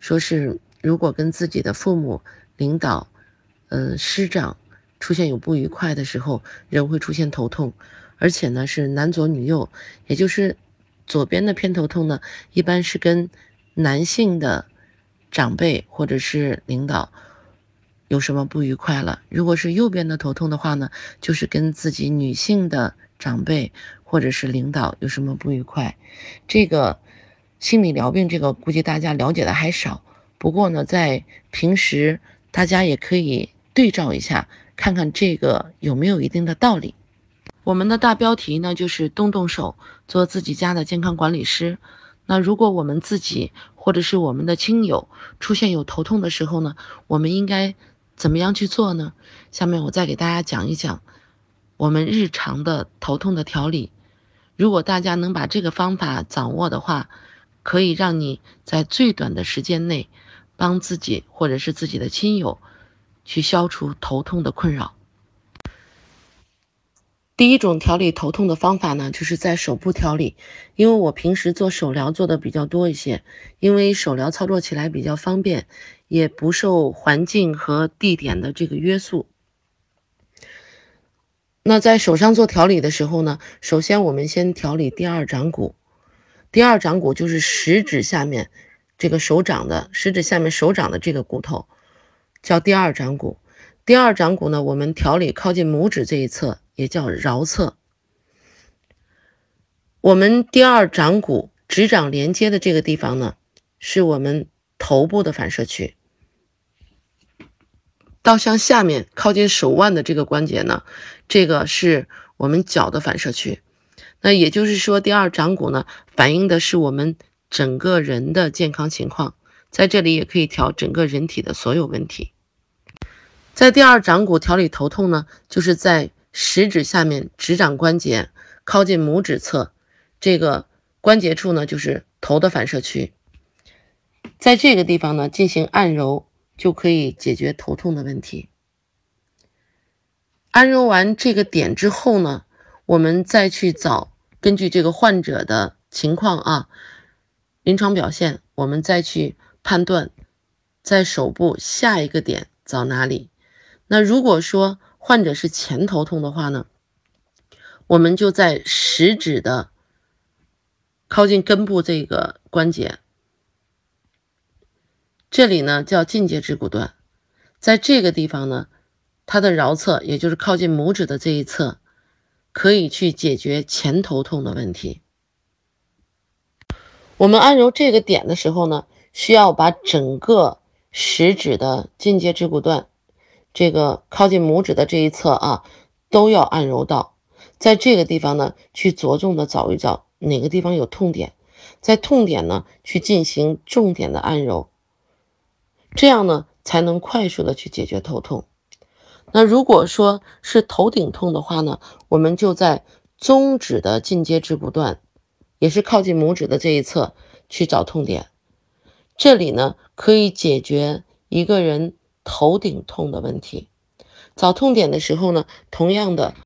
说是如果跟自己的父母、领导、嗯师长出现有不愉快的时候，人会出现头痛，而且呢是男左女右，也就是左边的偏头痛呢，一般是跟男性的长辈或者是领导有什么不愉快了；如果是右边的头痛的话呢，就是跟自己女性的长辈或者是领导有什么不愉快。这个心理疗病，这个估计大家了解的还少。不过呢，在平时大家也可以对照一下，看看这个有没有一定的道理。我们的大标题呢，就是动动手，做自己家的健康管理师。那如果我们自己或者是我们的亲友出现有头痛的时候呢，我们应该怎么样去做呢？下面我再给大家讲一讲我们日常的头痛的调理。如果大家能把这个方法掌握的话，可以让你在最短的时间内帮自己或者是自己的亲友去消除头痛的困扰。第一种调理头痛的方法呢，就是在手部调理。因为我平时做手疗做的比较多一些，因为手疗操作起来比较方便，也不受环境和地点的这个约束。那在手上做调理的时候呢，首先我们先调理第二掌骨。第二掌骨就是食指下面这个手掌的食指下面手掌的这个骨头，叫第二掌骨。第二掌骨呢，我们调理靠近拇指这一侧。也叫桡侧。我们第二掌骨指掌连接的这个地方呢，是我们头部的反射区。到向下面靠近手腕的这个关节呢，这个是我们脚的反射区。那也就是说，第二掌骨呢，反映的是我们整个人的健康情况。在这里也可以调整个人体的所有问题。在第二掌骨调理头痛呢，就是在。食指下面指掌关节靠近拇指侧，这个关节处呢，就是头的反射区。在这个地方呢，进行按揉就可以解决头痛的问题。按揉完这个点之后呢，我们再去找根据这个患者的情况啊，临床表现，我们再去判断在手部下一个点找哪里。那如果说，患者是前头痛的话呢，我们就在食指的靠近根部这个关节，这里呢叫近节指骨段，在这个地方呢，它的桡侧，也就是靠近拇指的这一侧，可以去解决前头痛的问题。我们按揉这个点的时候呢，需要把整个食指的近节指骨段。这个靠近拇指的这一侧啊，都要按揉到，在这个地方呢，去着重的找一找哪个地方有痛点，在痛点呢去进行重点的按揉，这样呢才能快速的去解决头痛。那如果说是头顶痛的话呢，我们就在中指的进阶指骨段，也是靠近拇指的这一侧去找痛点，这里呢可以解决一个人。头顶痛的问题，找痛点的时候呢，同样的，